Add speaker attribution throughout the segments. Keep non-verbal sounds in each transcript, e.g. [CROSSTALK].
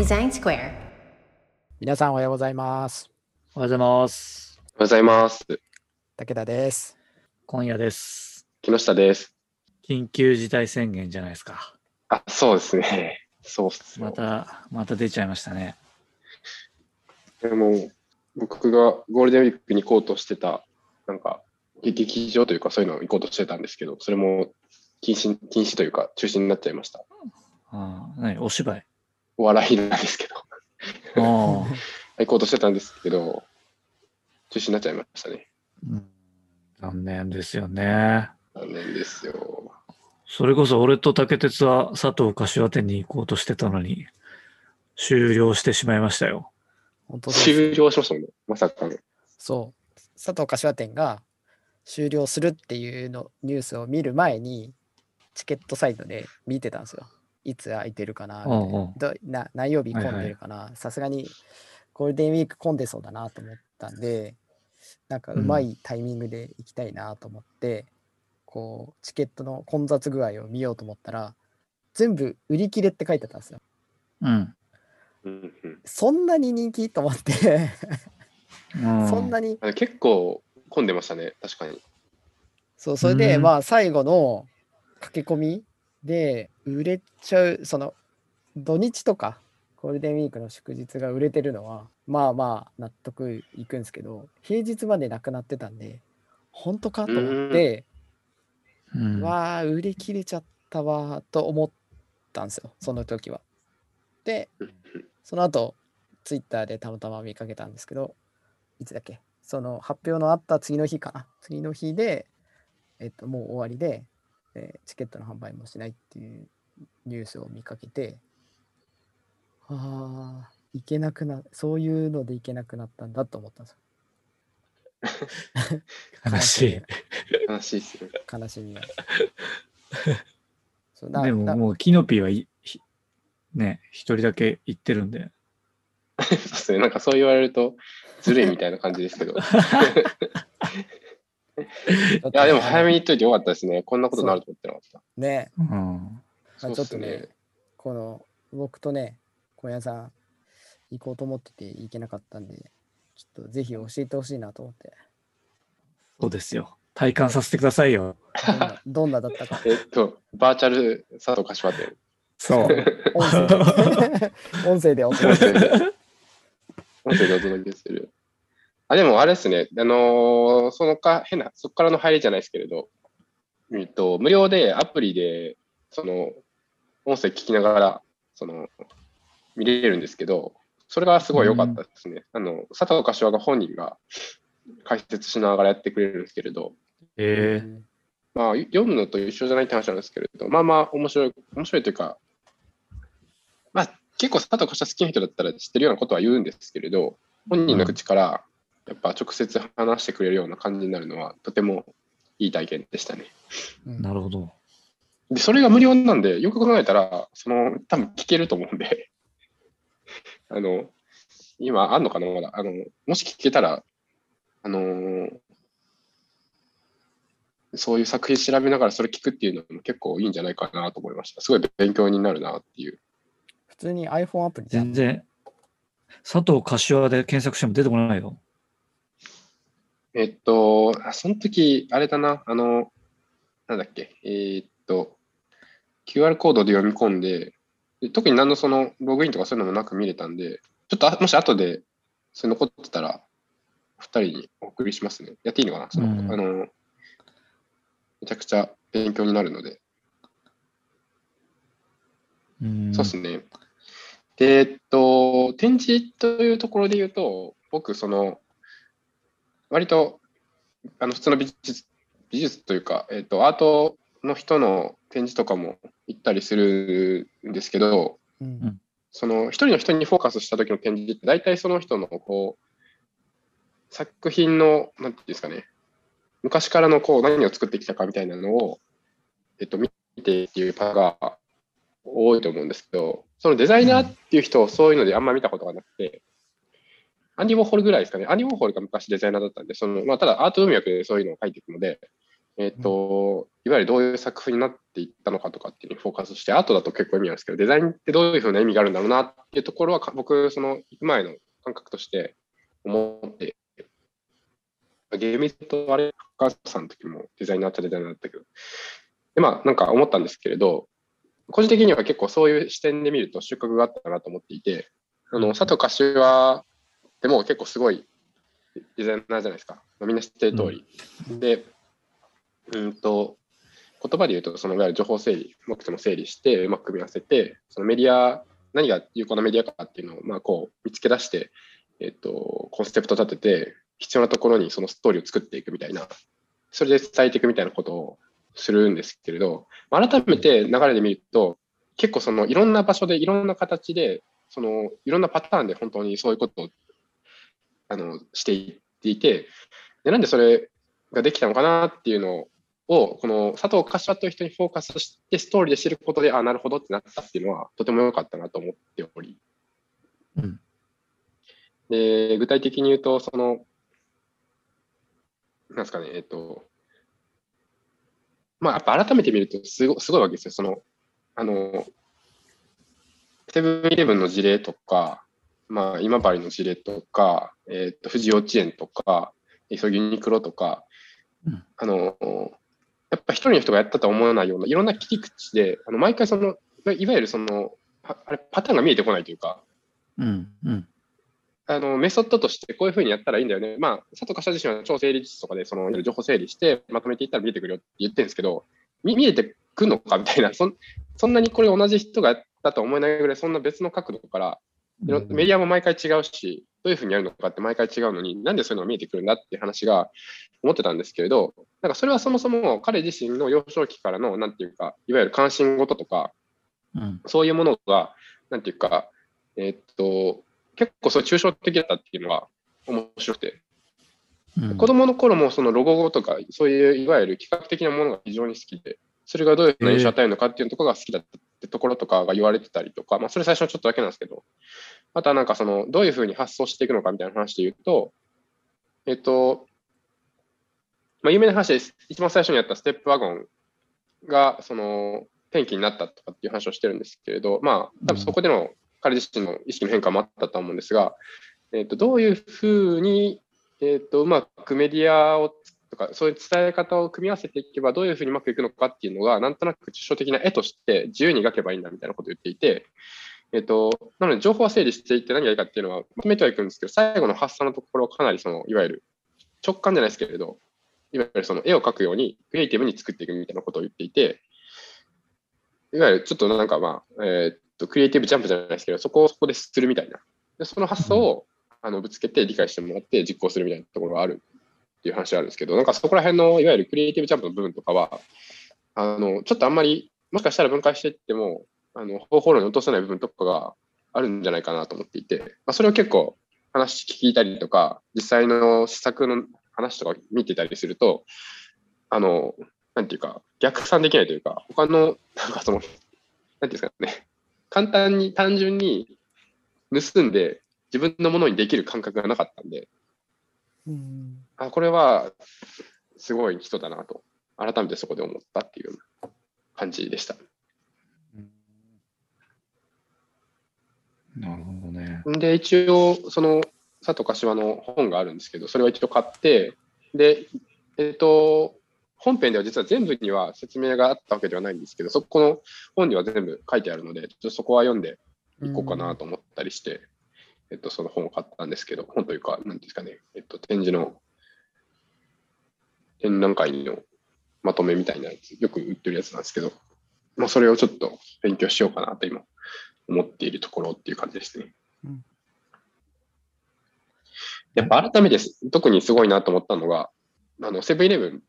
Speaker 1: デザインスクエア。
Speaker 2: 皆さんおはようございます。
Speaker 3: おはようございます。
Speaker 4: おはようございます。
Speaker 2: 武田です。
Speaker 3: 今夜です。
Speaker 4: 木下です。
Speaker 3: 緊急事態宣言じゃないですか。
Speaker 4: あ、そうですね。そうっすよ。
Speaker 3: また、また出ちゃいましたね。
Speaker 4: でも、僕がゴールデンウィークに行こうとしてた、なんか、げ劇場というかそういうのを行こうとしてたんですけど、それも禁止、禁止というか中止になっちゃいました。
Speaker 3: ああ、何？お芝居？
Speaker 4: お笑いなんですけど。
Speaker 3: ああ、[LAUGHS]
Speaker 4: 行こうとしてたんですけど、中止になっちゃいましたね。
Speaker 3: うん残念ですよね。
Speaker 4: 残念ですよ。
Speaker 3: それこそ俺と竹鉄は佐藤柏店に行こうとしてたのに、終了してしまいましたよ。
Speaker 2: 本当
Speaker 4: 終了しましたもんね。まさかの。
Speaker 2: そう。佐藤柏店が終了するっていうのニュースを見る前にチケットサイトで見てたんですよ。いつ空いてるかなみたいな。
Speaker 3: うんうん。
Speaker 2: どな何曜日混んでるかな。さすがにゴールデンウィーク混んでそうだなと思ったんでなんかうまいタイミングで行きたいなと思って、こうチケットの混雑具合を見ようと思ったら全部売り切れって書いてあったんですよ。
Speaker 3: うん。
Speaker 4: うんうん。
Speaker 2: そんなに人気？と思って。
Speaker 3: うん、
Speaker 2: そんなに。
Speaker 4: 結構混んでましたね。確かに。
Speaker 2: そうそれで
Speaker 3: うん。
Speaker 2: まあ最後の駆け込みで売れちゃうその土日とかゴールデンウィークの祝日が売れてるのはまあまあ納得いくんですけど平日までなくなってたんで本当かと思って
Speaker 3: うん、
Speaker 2: わあ売り切れちゃったわーと思ったんですよその時は。でその後ツイッターでたまたま見かけたんですけどいつだっけその発表のあった次の日かな次の日で、えっと、もう終わりで、えーチケットの販売もしないっていうニュースを見かけてああ行けなくなそういうので行けなくなったんだと思ったんですよ。
Speaker 3: 悲しい。
Speaker 4: 悲しいですね。
Speaker 2: 悲しみが。そうな
Speaker 3: でも
Speaker 2: な
Speaker 3: もうキノピーはいひね、一人だけ行ってるんで。
Speaker 4: そうですね。なんかそう言われると、ずるいみたいな感じですけど。[LAUGHS] いや、でも早めに言っといてよかったですね。こんなことになると思ってなかった。
Speaker 2: ね、
Speaker 3: うん。
Speaker 2: まあ、ちょっとね、この僕とね、小屋さん行こうと思ってて行けなかったんで、ちょっとぜひ教えてほしいなと思って、
Speaker 3: そうですよ。体感させてくださいよ。
Speaker 2: どんなだったか、[LAUGHS]
Speaker 4: えっと、バーチャル佐藤柏店。
Speaker 3: そう。
Speaker 2: 音声で [LAUGHS] 音声でお届けする。
Speaker 4: 音声でお届けする。あ、でもあれですね。あのーそのか、変な、そこからの入りじゃないですけれど、えっと、無料でアプリで、その、音声聞きながら、その、見れるんですけど、それがすごい良かったですね。あの、佐藤柏が本人が解説しながらやってくれるんですけれど、
Speaker 3: ええ
Speaker 4: まあ、読むのと一緒じゃないって話なんですけれど、まあまあ、面白い、面白いというか、まあ、結構佐藤柏好きな人だったら知ってるようなことは言うんですけれど、本人の口から、やっぱ直接話してくれるような感じになるのは、とてもいい体験でしたね。
Speaker 2: うん
Speaker 3: なるほど。
Speaker 4: で、それが無料なんで、よく考えたら、その、多分聞けると思うんで、[LAUGHS] あの、今あんのかな、まだ。あの、もし聞けたら、あのーそういう作品調べながらそれ聞くっていうのも結構いいんじゃないかなと思いました。すごい勉強になるなっていう。
Speaker 2: 普通に iPhone アプリ
Speaker 3: 全然、佐藤柏で検索しても出てこないよ。
Speaker 4: えっと、あその時、あれだな、あの、なんだっけ、えーっと、QR コードで読み込んで、で特に何のそのログインとかそういうのもなく見れたんで、ちょっとあもし後でそれ残ってたら、二人にお送りしますね。やっていいのかな？その、
Speaker 3: うん
Speaker 4: あの、めちゃくちゃ勉強になるので、
Speaker 3: うん。
Speaker 4: そうですね。で、えっと、展示というところで言うと、僕、その、割と、あの、普通の美術、美術というか、えっと、アートの人の展示とかも行ったりするんですけど、
Speaker 2: うん
Speaker 4: その、一人の人にフォーカスした時の展示って、大体その人の、こう、作品の、なんていうんですかね、昔からの、こう、何を作ってきたかみたいなのを、えっと、見てっていうパターンが多いと思うんですけど、そのデザイナーっていう人をそういうのであんま見たことがなくて、アンディ・ウォーホルぐらいですかね。アンディ・ウォーホルが昔デザイナーだったんで、そのまあ、ただアート文脈でそういうのを書いていくので、えっ、と、いわゆるどういう作風になっていったのかとかっていうのにフォーカスして、後だと結構意味あるんですけど、デザインってどういうふうな意味があるんだろうなっていうところはか、僕、その行く前の感覚として思って、ゲームとあれ、深瀬さんの時もデザイナーっちゃデザイナーだったけど、で、まあ、なんか思ったんですけれど、個人的には結構そういう視点で見ると収穫があったなと思っていて、あの佐藤柏でも結構すごいデザイナーじゃないですか。みんな知ってる通り。で、うんと、言葉で言うと、そのいわゆる情報整理、目的も整理して、うまく組み合わせて、そのメディア、何が有効なメディアかっていうのを、まあ、こう見つけ出して、えっと、コンセプト立てて、必要なところにそのストーリーを作っていくみたいな、それで伝えていくみたいなことをするんですけれど、改めて流れで見ると、結構そのいろんな場所でいろんな形で、そのいろんなパターンで本当にそういうことをあのしていっていてで、なんでそれができたのかなっていうのを、この佐藤柏という人にフォーカスして、ストーリーで知ることで、あ、なるほどってなったっていうのは、とても良かったなと思っており。
Speaker 3: うん
Speaker 4: で具体的に言うと、その、なんですかね、えっと、まあ、やっぱ改めて見るとすごすごいわけですよ。その、あの、セブンイレブンの事例とか、まあ、今治の事例とか、えっと、富士幼稚園とか、急ぎユニクロとか、
Speaker 3: うん
Speaker 4: あの、やっぱ一人の人がやったとは思わないような、いろんな切り口で、あの毎回その、いわゆるその、はあれパターンが見えてこないというか、
Speaker 3: うん。うん。
Speaker 4: あのメソッドとしてこういうふうにやったらいいんだよね。まあ、佐藤柏自身は超整理術とかでその情報整理してまとめていったら見えてくるよって言ってるんですけど、み見えてくるのかみたいなそん、そんなにこれ同じ人がやったとは思えないぐらい、そんな別の角度から、メディアも毎回違うし、どういうふうにやるのかって毎回違うのに、なんでそういうのが見えてくるんだっていう話が思ってたんですけれど、なんかそれはそもそも彼自身の幼少期からの、なんていうか、いわゆる関心事とか、
Speaker 3: うん。
Speaker 4: そういうものが、なんていうか、えーっと、結構そう抽象的だったっていうのが面白くて、
Speaker 3: うん。
Speaker 4: 子供の頃もそのロゴとか、そういういわゆる企画的なものが非常に好きで、それがどういうふうな印象を与えるのかっていうところが好きだったってところとかが言われてたりとか、まあ、それ最初はちょっとだけなんですけど、あとはなんかその、どういうふうに発想していくのかみたいな話で言うと、えっと、まあ、有名な話です。一番最初にやったステップワゴンが、その、転機になったとかっていう話をしてるんですけれど、まあ、多分そこでの彼自身の意識の変化もあったと思うんですが、えっと、どういうふうに、えっと、うまくメディアをとか、そういう伝え方を組み合わせていけば、どういうふうにうまくいくのかっていうのが、なんとなく抽象的な絵として自由に描けばいいんだみたいなことを言っていて、えっと、なので、情報は整理していって何がいいかっていうのは、まとめてはいくんですけど、最後の発想のところかなりその、いわゆる直感じゃないですけれど、いわゆるその絵を描くように、クリエイティブに作っていくみたいなことを言っていて、いわゆるちょっとなんかまあ、えーっと、クリエイティブジャンプじゃないですけど、そこをそこでするみたいな。でその発想を、あのぶつけて理解してもらって実行するみたいなところがあるっていう話があるんですけど、なんかそこら辺のいわゆるクリエイティブジャンプの部分とかは、あのちょっとあんまり、もしかしたら分解していっても、あの方法論に落とせない部分とかがあるんじゃないかなと思っていて、まあ、それを結構話聞いたりとか、実際の施策の話とか見てたりすると、あの、なんていうか、逆算できないというか、他の、なんかその、なんていうんですかね、簡単に、単純に盗んで自分のものにできる感覚がなかったんで、
Speaker 2: うん
Speaker 4: あ、これはすごい人だなと、改めてそこで思ったっていう感じでした。
Speaker 3: なるほどね。
Speaker 4: で、一応、その佐藤柏の本があるんですけど、それを一応買って、で、えっ、と、本編では実は全部には説明があったわけではないんですけど、そこの本には全部書いてあるので、ちょっとそこは読んでいこうかなと思ったりして、えっと、その本を買ったんですけど、本というか、なんですかね、えっと、展示の、展覧会のまとめみたいなやつ、よく売ってるやつなんですけど、まあ、それをちょっと勉強しようかなと今、思っているところっていう感じですね。
Speaker 2: うん
Speaker 4: やっぱ改めてす特にすごいなと思ったのが、あのセブンイレブン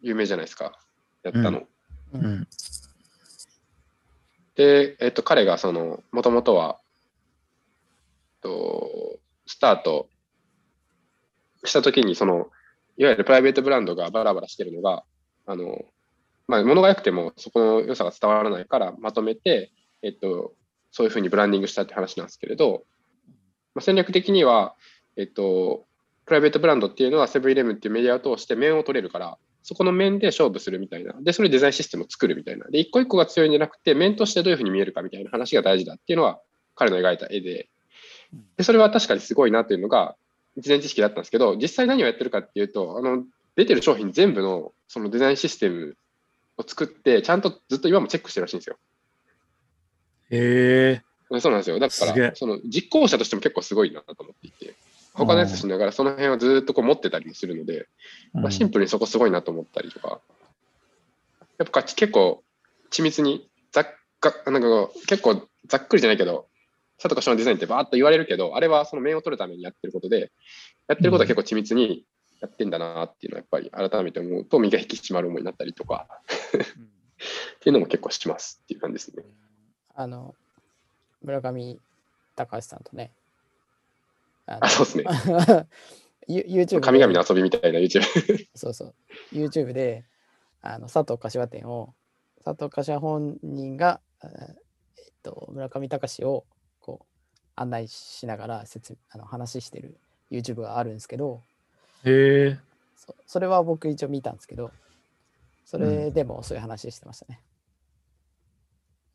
Speaker 4: 有名じゃないですか、やったの。
Speaker 3: うん。
Speaker 4: で、えっと、彼がその、もともとは、えっと、スタートしたときに、その、いわゆるプライベートブランドがバラバラしてるのが、あの、まあ、物が良くてもそこの良さが伝わらないからまとめて、えっと、そういうふうにブランディングしたって話なんですけれど、まあ、戦略的には、えっと、プライベートブランドっていうのはセブンイレブンっていうメディアを通して面を取れるから、そこの面で勝負するみたいな。で、それでデザインシステムを作るみたいな。で、一個一個が強いんじゃなくて、面としてどういうふうに見えるかみたいな話が大事だっていうのは、彼の描いた絵で、で、それは確かにすごいなというのが、事前知識だったんですけど、実際何をやってるかっていうと、あの、出てる商品全部のそのデザインシステムを作って、ちゃんとずっと今もチェックしてるらしいんですよ。
Speaker 3: へえ。
Speaker 4: そうなんですよ。だから、その実行者としても結構すごいなと思っていて、他のやつしながらその辺をずっとこう持ってたりもするので、まあ、シンプルにそこすごいなと思ったりとか、やっぱ結構緻密にざっか、なんか結構ざっくりじゃないけど、佐藤柏のデザインってバーッと言われるけど、あれはその面を取るためにやってることで、やってることは結構緻密にやってんだなっていうのはやっぱり改めて思うと身が引き締まる思いになったりとか。っていうのも結構しますっていう感じですね。
Speaker 2: あの、村上隆さんとね、あ
Speaker 4: そうですね。[LAUGHS]
Speaker 2: You- YouTube で
Speaker 4: 神々の遊びみたいな YouTube。
Speaker 2: そうそう。YouTube で、あの佐藤柏店を、佐藤柏本人が、あえっと、村上隆をこう案内しながら説あの話してる YouTube があるんですけど、
Speaker 3: へえ。
Speaker 2: そそれは僕一応見たんですけど、それでもそういう話してましたね。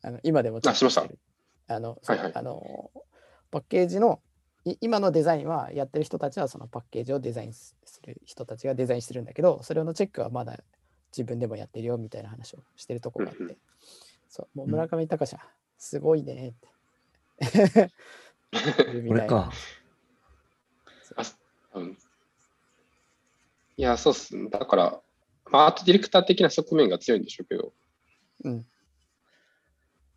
Speaker 2: あの今でもチェック
Speaker 4: しました
Speaker 2: るあの、そう
Speaker 4: はいはい
Speaker 2: あのパッケージのい今のデザインはやってる人たちはそのパッケージをデザインする人たちがデザインしてるんだけど、それのチェックはまだ自分でもやってるよみたいな話をしてるところがあって、そう、もう
Speaker 3: うん
Speaker 2: 村上隆はすごいねって。[LAUGHS]
Speaker 3: これか。
Speaker 4: うんいや、そうっすね。だから、まあ、アートディレクター的な側面が強いんでしょうけど、
Speaker 2: うん。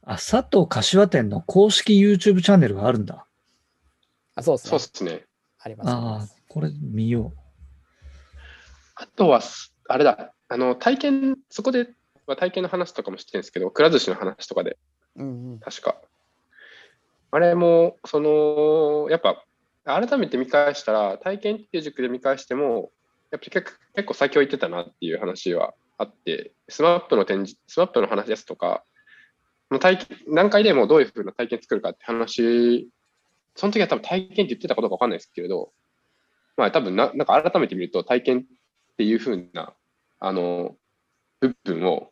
Speaker 3: あ、佐藤柏店の公式 YouTube チャンネルがあるんだ。
Speaker 2: あ、そうですね
Speaker 4: そうっ。すね。
Speaker 2: あります。あり
Speaker 3: あこれ見よ
Speaker 4: あとは、あれだ、あの、体験、そこで、まあ体験の話とかもしてるんですけど、くら寿司の話とかで、
Speaker 2: うんうん。
Speaker 4: 確か。あれも、その、やっぱ、改めて見返したら、体験っていう軸で見返しても、やっぱり結構結構先を言ってたなっていう話はあって、 SMAPの展示、 SMAPの話ですとか、もう体験段階でもうどういうふうな体験作るかって話、その時は多分体験って言ってたことか分かんないですけれど、まあ多分な、なんか改めて見ると体験っていうふうな、あの、部分を、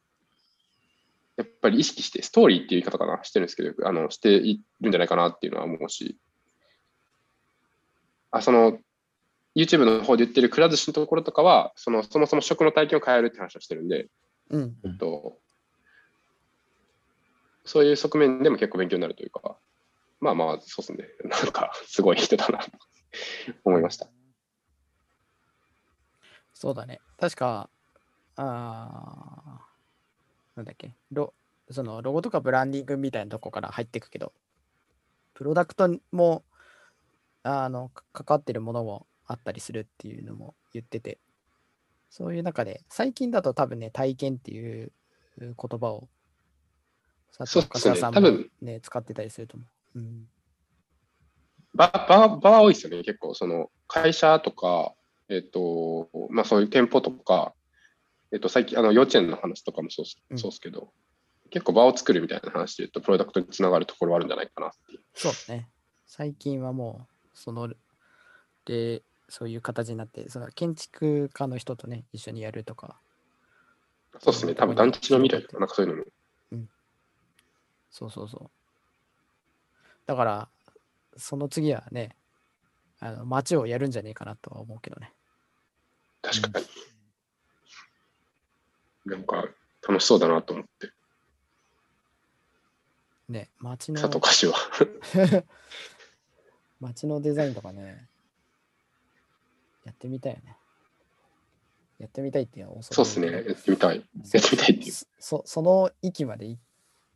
Speaker 4: やっぱり意識して、ストーリーっていう言い方かな、してるんですけど、あの、しているんじゃないかなっていうのは思うし、あ、その、YouTube の方で言ってるくら寿司のところとかは、その、そもそも食の体験を変えるって話をしてるんで、
Speaker 2: うん。
Speaker 4: えっと、そういう側面でも結構勉強になるというか、まあまあ、そうですね。[LAUGHS] なんか、すごい人だなと [LAUGHS] 思いました。
Speaker 2: そうだね。確か、あーなんだっけ？ロ、そのロゴとかブランディングみたいなとこから入っていくけど、プロダクトも、あの、か関わってるものもあったりするっていうのも言ってて、そういう中で、最近だと多分ね、体験っていう言葉を、佐藤柏さんも
Speaker 4: 多分
Speaker 2: ね、使ってたりすると思う。うん。
Speaker 4: 場場場は多いですよね、結構。その会社とか、えっ、と、まあそういう店舗とか、えっ、と、最近、あの幼稚園の話とかもそうですけど、結構場を作るみたいな話で言うと、プロダクトにつながるところはあるんじゃないかなっていう。
Speaker 2: そうだね。最近はもう、その、で、そういう形になって、その建築家の人とね、一緒にやるとか、
Speaker 4: そうですね、多分団地の未来とか、なんかそういうのも。
Speaker 2: そうそうそう。だから、その次はね、あの街をやるんじゃねえかなとは思うけどね。
Speaker 4: 確かに。なんか、楽しそうだなと思って、
Speaker 2: ね、街の
Speaker 4: 佐、藤柏。
Speaker 2: 街のデザインとかね、やってみたいよね。やってみたいっていう
Speaker 4: そうですね、やってみたい。やってみたいっていう。
Speaker 2: そ [LAUGHS] その域までい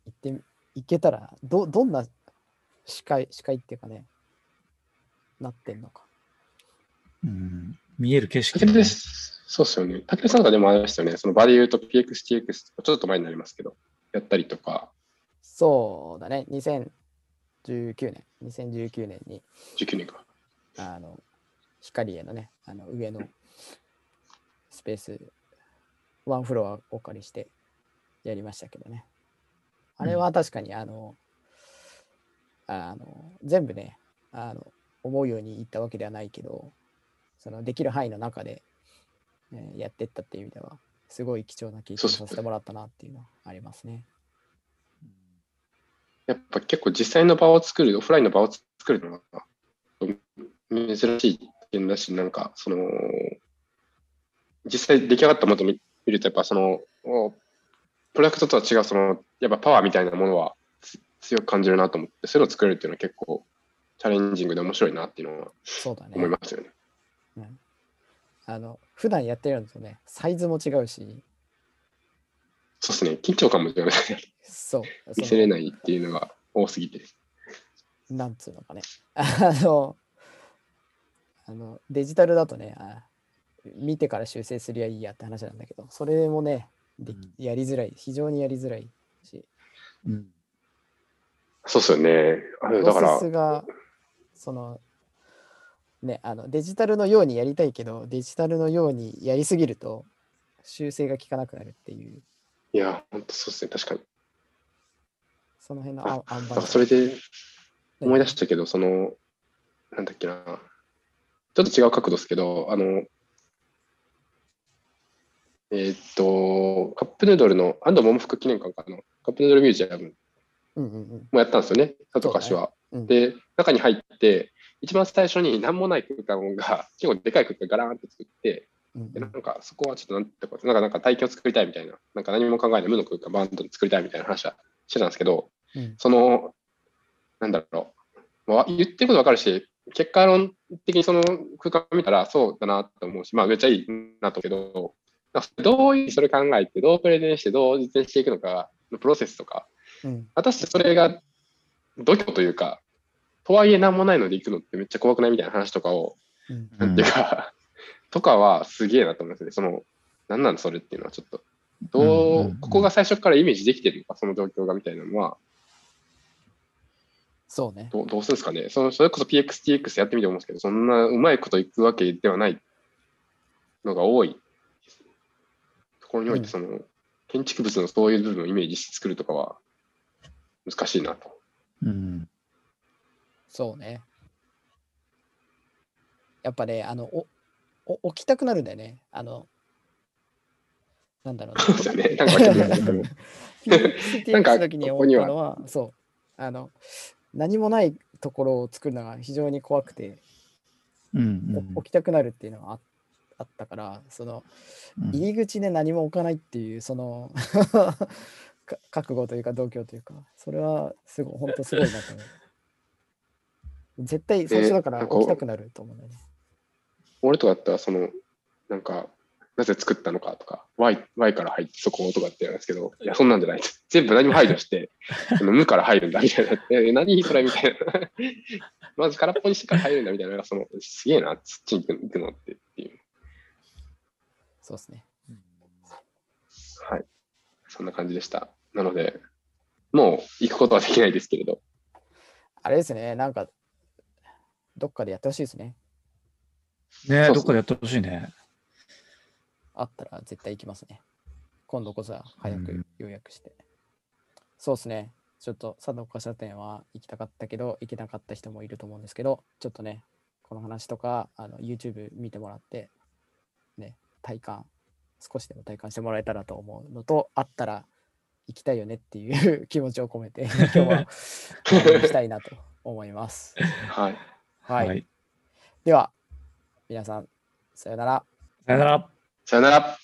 Speaker 2: 行ってみ行けたらどどんな視界視界っていうかねなってんのか
Speaker 3: う。うん、見える景色
Speaker 4: 武田です。そうですよね。武田さんがでもありましたよね。その場で言うと PX、TX、ちょっと前になりますけど、やったりとか、
Speaker 2: そうだね2019年2019年に
Speaker 4: 19年か。
Speaker 2: あの光へのねあの上のスペースワンフロアをお借りしてやりましたけどねあれは確かにあの、あの全部ねあの思うようにいったわけではないけどそのできる範囲の中で、えーやってったっていう意味ではすごい貴重な経験させてもらったなっていうのはありますね。
Speaker 4: やっぱ結構実際の場を作る、オフラインの場を作るのが珍しい点だし、なんかその、実際出来上がったものを見ると、やっぱその、プロダクトとは違う、その、やっぱパワーみたいなものは強く感じるなと思って、そういうのを作れるっていうのは結構チャレンジングで面白いなっていうのは
Speaker 2: そうだね。
Speaker 4: 思いますよね。
Speaker 2: うんあの普段やってるのとね、サイズも違うし、
Speaker 4: そうですね、緊張感も違うね
Speaker 2: そう。
Speaker 4: 見せれないっていうのが多すぎて。
Speaker 2: なんつうのかね。[LAUGHS] あの、あのデジタルだとねあ、見てから修正すりゃいいやって話なんだけど、それもね、で
Speaker 3: うん
Speaker 2: やりづらい、非常にやりづらいし、
Speaker 3: うん。
Speaker 4: そうですよね。だから
Speaker 2: ロセ、スが、その、ね、あのデジタルのようにやりたいけど、デジタルのようにやりすぎると修正が効かなくなるっていう、
Speaker 4: いや、本当そうですね、確かに。
Speaker 2: その辺の
Speaker 4: あ
Speaker 2: あ
Speaker 4: んかそれで思い出したけど、その、なんだっけな、ちょっと違う角度ですけど、あの、えーっと、カップヌードルの安藤桃福記念館かな、カップヌードルミュージアムもやったんですよね、佐藤柏は。
Speaker 2: うん。
Speaker 4: で、中に入って、一番最初に何もない空間が、結構でかい空間ガラーンって作って、
Speaker 2: うん
Speaker 4: でなんかそこはちょっとなんてこと、なんかなんか体験を作りたいみたいな、なんか何も考えない無の空間バンドで作りたいみたいな話はしてたんですけど、
Speaker 2: うん。
Speaker 4: その、なんだろう、まあ、言ってることわかるし、結果論的にその空間を見たらそうだなと思うし、まあめっちゃいいなと思うけど、どういうそれ考えて、どうプレゼンして、どう実践していくのかのプロセスとか、
Speaker 2: うん。
Speaker 4: 果たしてそれが度胸というか、とはいえ何もないので行くのってめっちゃ怖くないみたいな話とかを、
Speaker 2: うん。
Speaker 4: なんていうか、とかはすげえなと思いますね。その、なんなんそれっていうのはちょっと、どう、
Speaker 3: うんうんうん。
Speaker 4: ここが最初からイメージできてるのか、その状況がみたいなのは、
Speaker 2: そうね。
Speaker 4: どうどうするんですかね。そのそれこそ PX、TX やってみて思うんですけど、そんなうまいこといくわけではないのが多い。ところにおいて、
Speaker 2: うん。
Speaker 4: その、建築物のそういう部分をイメージして作るとかは難しいなと。
Speaker 3: うん。
Speaker 2: そうね。やっぱね、あの、お、お置きたくなるんだよね。あの、なんだろう
Speaker 4: そうですよね。なんかわかんないけど [LAUGHS]
Speaker 2: な。
Speaker 4: なんか
Speaker 2: PXT の時に思ったのは、そう、あの、何もないところを作るのが非常に怖くて、
Speaker 3: うん。
Speaker 2: お置きたくなるっていうのはああったから、その、
Speaker 3: うん
Speaker 2: 入り口で何も置かないっていう、そのか覚悟というか、度胸というか、それはすごい、本当すごいなと思う。[LAUGHS] 絶対最初だから置きたくなると思うんだよね。
Speaker 4: 俺とかだったら、その、なんか、なぜ作ったのかとか、Y, y から入ってそことかってやるんですけど、いや、そんなんじゃない。全部何も排除して、[LAUGHS] その無から入るんだみたいな。え何それみたいな。[LAUGHS] まず空っぽにしてから入るんだみたいなその、すげえな、そっちに行くのってっていう。
Speaker 2: そうですね。
Speaker 4: はい。そんな感じでした。なので、もう行くことはできないですけれど、
Speaker 2: あれですね、なんか、どっかでやってほしいですね。
Speaker 3: ねどっかでやってほしいね。
Speaker 2: あったら絶対行きますね。今度こそは早く
Speaker 3: うん
Speaker 2: 予約して。そうですね。ちょっと佐藤貨車店は行きたかったけど、行けなかった人もいると思うんですけど、ちょっとね、この話とか、あの YouTube 見てもらって、ね、体感、少しでも体感してもらえたらと思うのと、あったら行きたいよねっていう気持ちを込めて、[LAUGHS] 今日はししたいなと思います。
Speaker 4: はい。
Speaker 2: はい。では、皆さん、さよなら。
Speaker 3: さよなら。
Speaker 4: さよなら。